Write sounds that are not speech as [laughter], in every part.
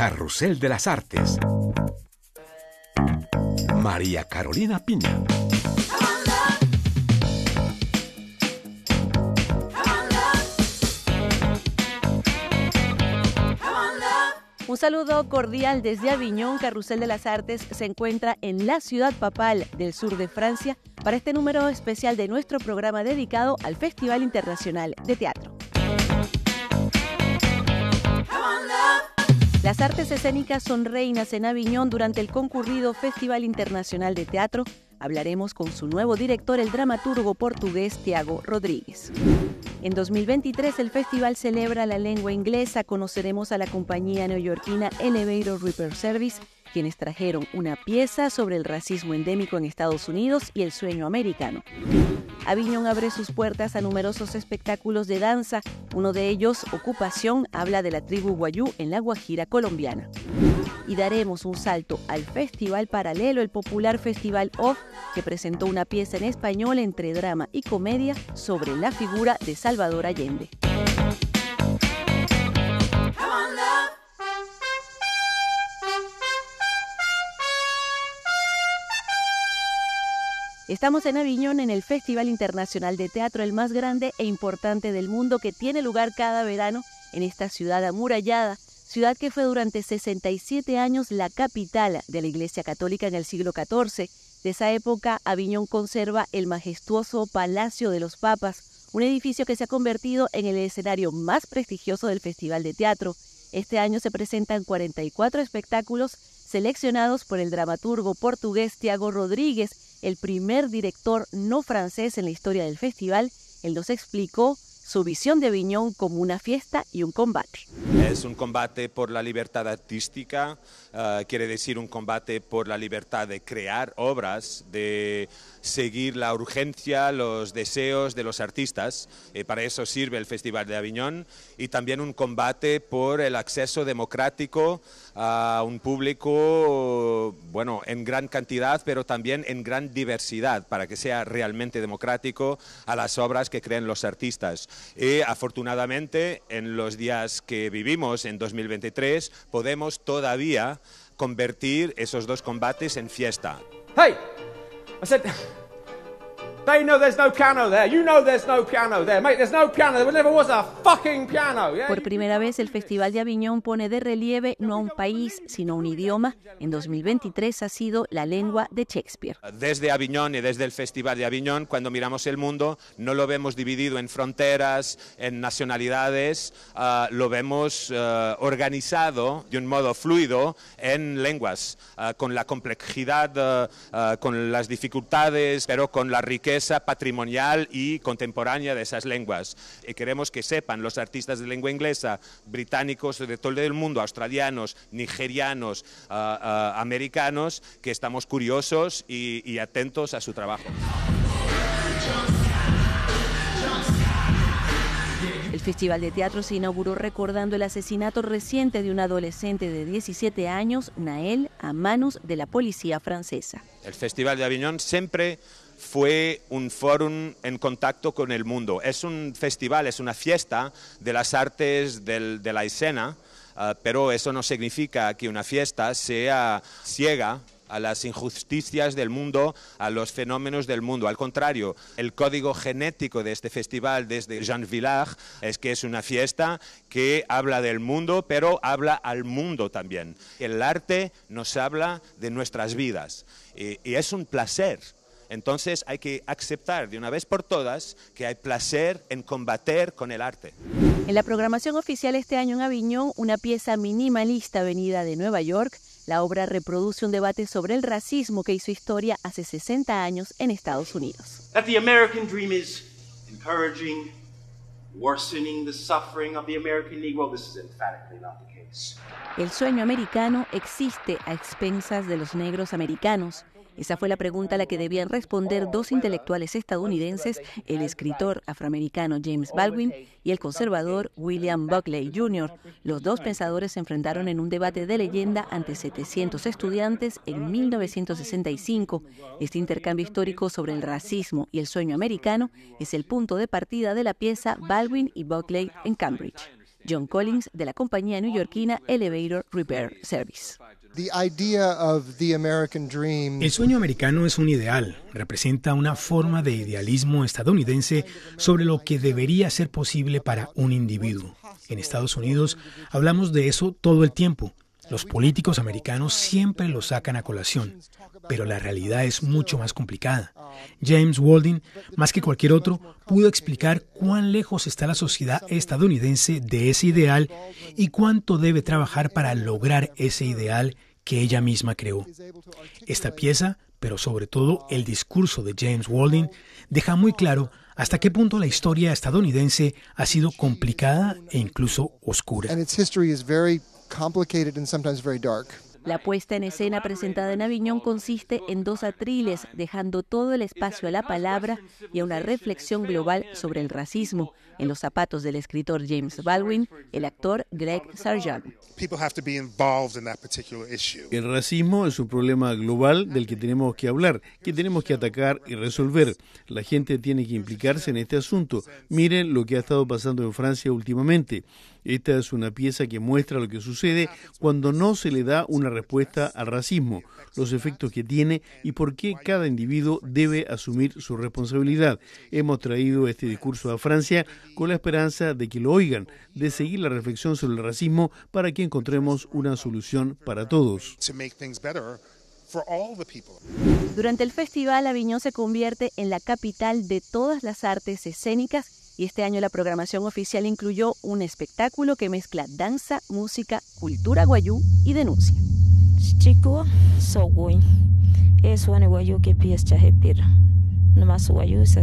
Carrusel de las Artes. María Carolina Piña. Un saludo cordial desde Aviñón. Carrusel de las Artes se encuentra en la ciudad papal del sur de Francia para este número especial de nuestro programa dedicado al Festival Internacional de Teatro. Las artes escénicas son reinas en Aviñón durante el concurrido Festival Internacional de Teatro. Hablaremos con su nuevo director, el dramaturgo portugués Tiago Rodríguez. En 2023 el festival celebra la lengua inglesa. Conoceremos a la compañía neoyorquina Elevator Repair Service, quienes trajeron una pieza sobre el racismo endémico en Estados Unidos y el sueño americano. Aviñón abre sus puertas a numerosos espectáculos de danza. Uno de ellos, Ocupación, habla de la tribu Guayú en la Guajira colombiana. Y daremos un salto al festival paralelo, el popular Festival Off, que presentó una pieza en español entre drama y comedia sobre la figura de Salvador Allende. Estamos en Aviñón en el Festival Internacional de Teatro, el más grande e importante del mundo que tiene lugar cada verano en esta ciudad amurallada, ciudad que fue durante 67 años la capital de la Iglesia Católica en el siglo XIV. De esa época, Aviñón conserva el majestuoso Palacio de los Papas, un edificio que se ha convertido en el escenario más prestigioso del Festival de Teatro. Este año se presentan 44 espectáculos seleccionados por el dramaturgo portugués Tiago Rodríguez, el primer director no francés en la historia del festival, él nos explicó su visión de Aviñón como una fiesta y un combate. Es un combate por la libertad artística, uh, quiere decir un combate por la libertad de crear obras, de seguir la urgencia, los deseos de los artistas. Y para eso sirve el Festival de Aviñón y también un combate por el acceso democrático a un público, bueno, en gran cantidad, pero también en gran diversidad, para que sea realmente democrático a las obras que creen los artistas. Y afortunadamente, en los días que vivimos, en 2023, podemos todavía convertir esos dos combates en fiesta. Hey, I they know there's no piano there. You know there's no piano there, mate. There's no piano. There never was a fucking piano. Yeah? Por primera vez, el Festival de Aviñón pone de relieve no a un país, sino a un idioma. En 2023 ha sido la lengua de Shakespeare. Desde Aviñón y desde el Festival de Aviñón, cuando miramos el mundo, no lo vemos dividido en fronteras, en nacionalidades, uh, lo vemos uh, organizado de un modo fluido en lenguas, uh, con la complejidad, con las dificultades, pero con la riqueza patrimonial y contemporánea de esas lenguas. Y queremos que sepan los artistas de lengua inglesa, británicos de todo el mundo, australianos, nigerianos, uh, uh, americanos, que estamos curiosos y, y atentos a su trabajo. El Festival de Teatro se inauguró recordando el asesinato reciente de un adolescente de 17 años, Nael, a manos de la policía francesa. El Festival de Aviñón siempre fue un fórum en contacto con el mundo. Es un festival, es una fiesta de las artes de la escena, uh, pero eso no significa que una fiesta sea ciega a las injusticias del mundo, a los fenómenos del mundo. Al contrario, el código genético de este festival desde Jean Villard es que es una fiesta que habla del mundo, pero habla al mundo también. El arte nos habla de nuestras vidas y es un placer entonces hay que aceptar de una vez por todas que hay placer en combater con el arte. En la programación oficial este año en Aviñón, una pieza minimalista venida de Nueva York, la obra reproduce un debate sobre el racismo que hizo historia hace 60 años en Estados Unidos. That the American dream is encouraging, worsening the suffering of the American Negro, this is emphatically not the El sueño americano existe a expensas de los negros americanos. Esa fue la pregunta a la que debían responder dos intelectuales estadounidenses, el escritor afroamericano James Baldwin y el conservador William Buckley Jr. Los dos pensadores se enfrentaron en un debate de leyenda ante 700 estudiantes en 1965. Este intercambio histórico sobre el racismo y el sueño americano es el punto de partida de la pieza Baldwin y Buckley en Cambridge. John Collins de la compañía neoyorquina Elevator Repair Service. El sueño americano es un ideal, representa una forma de idealismo estadounidense sobre lo que debería ser posible para un individuo. En Estados Unidos hablamos de eso todo el tiempo. Los políticos americanos siempre lo sacan a colación, pero la realidad es mucho más complicada. James Walding, más que cualquier otro, pudo explicar cuán lejos está la sociedad estadounidense de ese ideal y cuánto debe trabajar para lograr ese ideal que ella misma creó. Esta pieza, pero sobre todo el discurso de James Walding, deja muy claro hasta qué punto la historia estadounidense ha sido complicada e incluso oscura. La puesta en escena presentada en Aviñón consiste en dos atriles, dejando todo el espacio a la palabra y a una reflexión global sobre el racismo, en los zapatos del escritor James Baldwin, el actor Greg Sargent. El racismo es un problema global del que tenemos que hablar, que tenemos que atacar y resolver. La gente tiene que implicarse en este asunto. Miren lo que ha estado pasando en Francia últimamente. Esta es una pieza que muestra lo que sucede cuando no se le da una respuesta al racismo, los efectos que tiene y por qué cada individuo debe asumir su responsabilidad. Hemos traído este discurso a Francia con la esperanza de que lo oigan, de seguir la reflexión sobre el racismo para que encontremos una solución para todos. Durante el festival, Aviñón se convierte en la capital de todas las artes escénicas y este año la programación oficial incluyó un espectáculo que mezcla danza, música, cultura guayú y denuncia. Chico, so Es guayú que pies guayú se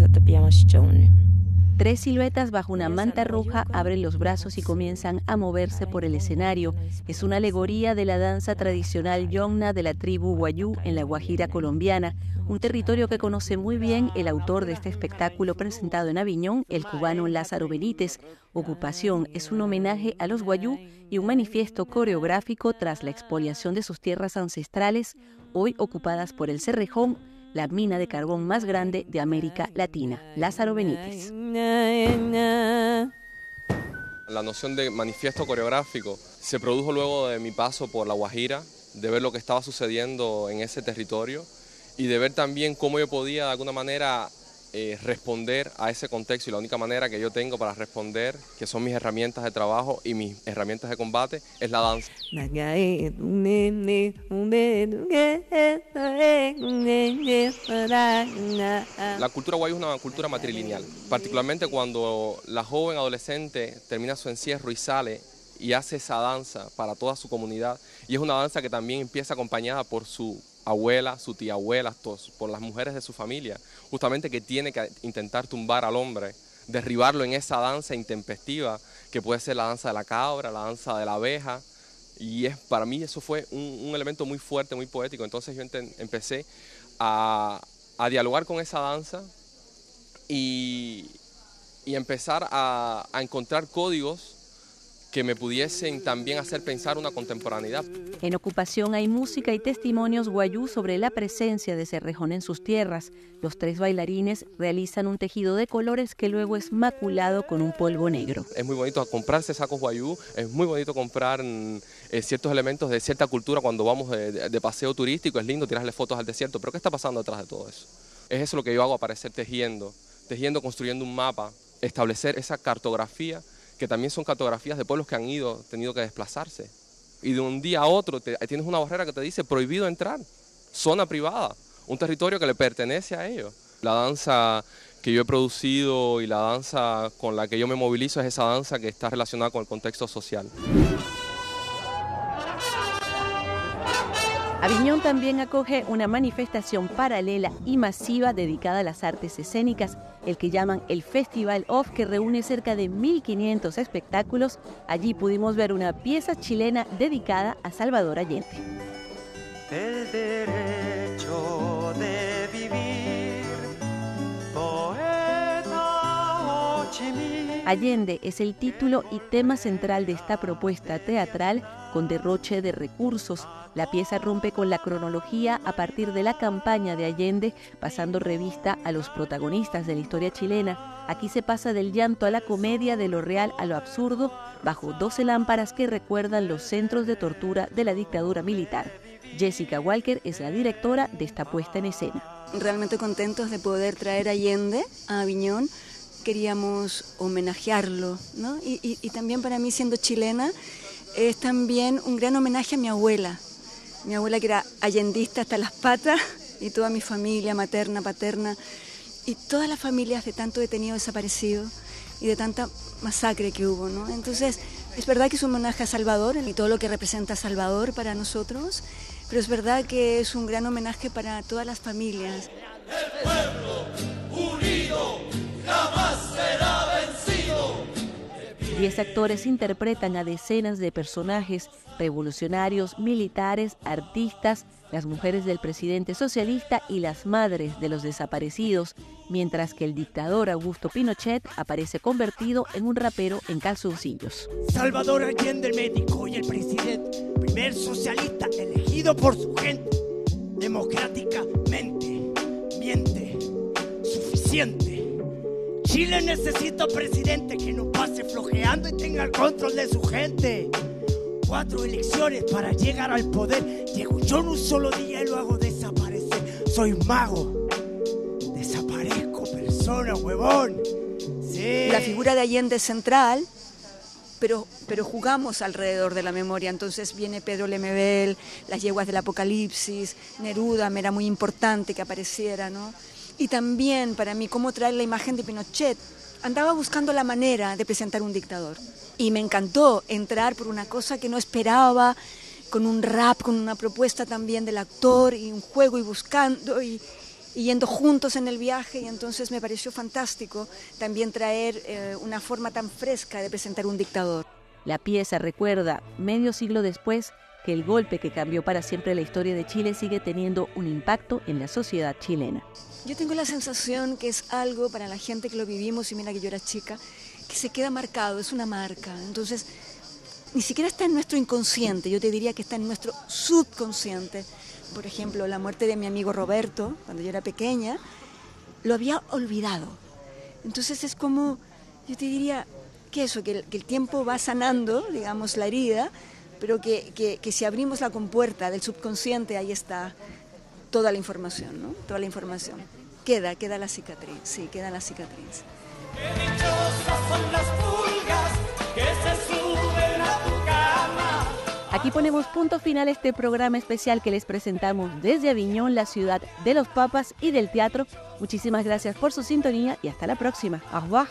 Tres siluetas bajo una manta roja abren los brazos y comienzan a moverse por el escenario. Es una alegoría de la danza tradicional yonna de la tribu Guayú en la Guajira colombiana, un territorio que conoce muy bien el autor de este espectáculo presentado en Aviñón, el cubano Lázaro Benítez. Ocupación es un homenaje a los Guayú y un manifiesto coreográfico tras la expoliación de sus tierras ancestrales, hoy ocupadas por el Cerrejón, la mina de carbón más grande de América Latina. Lázaro Benítez. La noción de manifiesto coreográfico se produjo luego de mi paso por La Guajira, de ver lo que estaba sucediendo en ese territorio y de ver también cómo yo podía de alguna manera eh, responder a ese contexto y la única manera que yo tengo para responder, que son mis herramientas de trabajo y mis herramientas de combate, es la danza. La cultura guay es una cultura matrilineal, particularmente cuando la joven adolescente termina su encierro y sale y hace esa danza para toda su comunidad y es una danza que también empieza acompañada por su abuela, su tía abuela, por las mujeres de su familia, justamente que tiene que intentar tumbar al hombre, derribarlo en esa danza intempestiva que puede ser la danza de la cabra, la danza de la abeja. Y es, para mí eso fue un, elemento muy fuerte, muy poético. Entonces yo empecé a, dialogar con esa danza y, empezar a encontrar códigos que me pudiesen también hacer pensar una contemporaneidad. En ocupación hay música y testimonios guayú sobre la presencia de Cerrejón en sus tierras. Los tres bailarines realizan un tejido de colores que luego es maculado con un polvo negro. Es muy bonito comprarse sacos guayú, es muy bonito comprar mm, eh, ciertos elementos de cierta cultura cuando vamos de, paseo turístico, es lindo tirarle fotos al desierto, pero ¿qué está pasando detrás de todo eso? Es eso lo que yo hago, aparecer tejiendo, tejiendo, construyendo un mapa, establecer esa cartografía que también son cartografías de pueblos que han ido, tenido que desplazarse. Y de un día a otro tienes una barrera que te dice prohibido entrar, zona privada, un territorio que le pertenece a ellos. La danza que yo he producido y la danza con la que yo me movilizo es esa danza que está relacionada con el contexto social. Aviñón también acoge una manifestación paralela y masiva dedicada a las artes escénicas, el que llaman el Festival Off, que reúne cerca de 1.500 espectáculos. Allí pudimos ver una pieza chilena dedicada a Salvador Allende. El derecho de vivir, poeta Allende es el título y tema central de esta propuesta teatral con derroche de recursos. La pieza rompe con la cronología a partir de la campaña de Allende, pasando revista a los protagonistas de la historia chilena. Aquí se pasa del llanto a la comedia, de lo real a lo absurdo, bajo 12 lámparas que recuerdan los centros de tortura de la dictadura militar. Jessica Walker es la directora de esta puesta en escena. Realmente contentos de poder traer Allende a Aviñón. Queríamos homenajearlo, ¿no? Y, también para mí, siendo chilena, es también un gran homenaje a mi abuela. Mi abuela que era allendista hasta las patas [laughs] y toda mi familia materna, paterna y todas las familias de tanto detenido desaparecido y de tanta masacre que hubo, ¿no? Entonces, es verdad que es un homenaje a Salvador y todo lo que representa Salvador para nosotros, pero es verdad que es un gran homenaje para todas las familias. El pueblo Diez actores interpretan a decenas de personajes revolucionarios, militares, artistas, las mujeres del presidente socialista y las madres de los desaparecidos, mientras que el dictador Augusto Pinochet aparece convertido en un rapero en calzoncillos. Salvador Allende, el médico y el presidente, primer socialista elegido por su gente, democráticamente, miente, suficiente. Chile necesita presidente que no pase flojeando y tenga el control de su gente. Cuatro elecciones para llegar al poder. Llego yo en un solo día y lo hago desaparecer. Soy mago. Desaparezco persona, huevón. Sí. La figura de Allende central, pero, pero jugamos alrededor de la memoria. Entonces viene Pedro Lemebel, las yeguas del apocalipsis, Neruda, me era muy importante que apareciera, ¿no? Y también para mí cómo traer la imagen de Pinochet. Andaba buscando la manera de presentar un dictador. Y me encantó entrar por una cosa que no esperaba, con un rap, con una propuesta también del actor y un juego y buscando y, yendo juntos en el viaje. Y entonces me pareció fantástico también traer eh, una forma tan fresca de presentar un dictador. La pieza recuerda, medio siglo después, que el golpe que cambió para siempre la historia de Chile sigue teniendo un impacto en la sociedad chilena. Yo tengo la sensación que es algo para la gente que lo vivimos, y mira que yo era chica, que se queda marcado, es una marca. Entonces, ni siquiera está en nuestro inconsciente, yo te diría que está en nuestro subconsciente. Por ejemplo, la muerte de mi amigo Roberto, cuando yo era pequeña, lo había olvidado. Entonces es como, yo te diría que eso, que el, que el tiempo va sanando, digamos, la herida, pero que, que, que si abrimos la compuerta del subconsciente, ahí está toda la información, ¿no? Toda la información. Queda, queda la cicatriz, sí, queda la cicatriz. Qué dichosas son las pulgas que se suben a tu cama. Aquí ponemos punto final a este programa especial que les presentamos desde Aviñón, la ciudad de los papas y del teatro. Muchísimas gracias por su sintonía y hasta la próxima. Au revoir.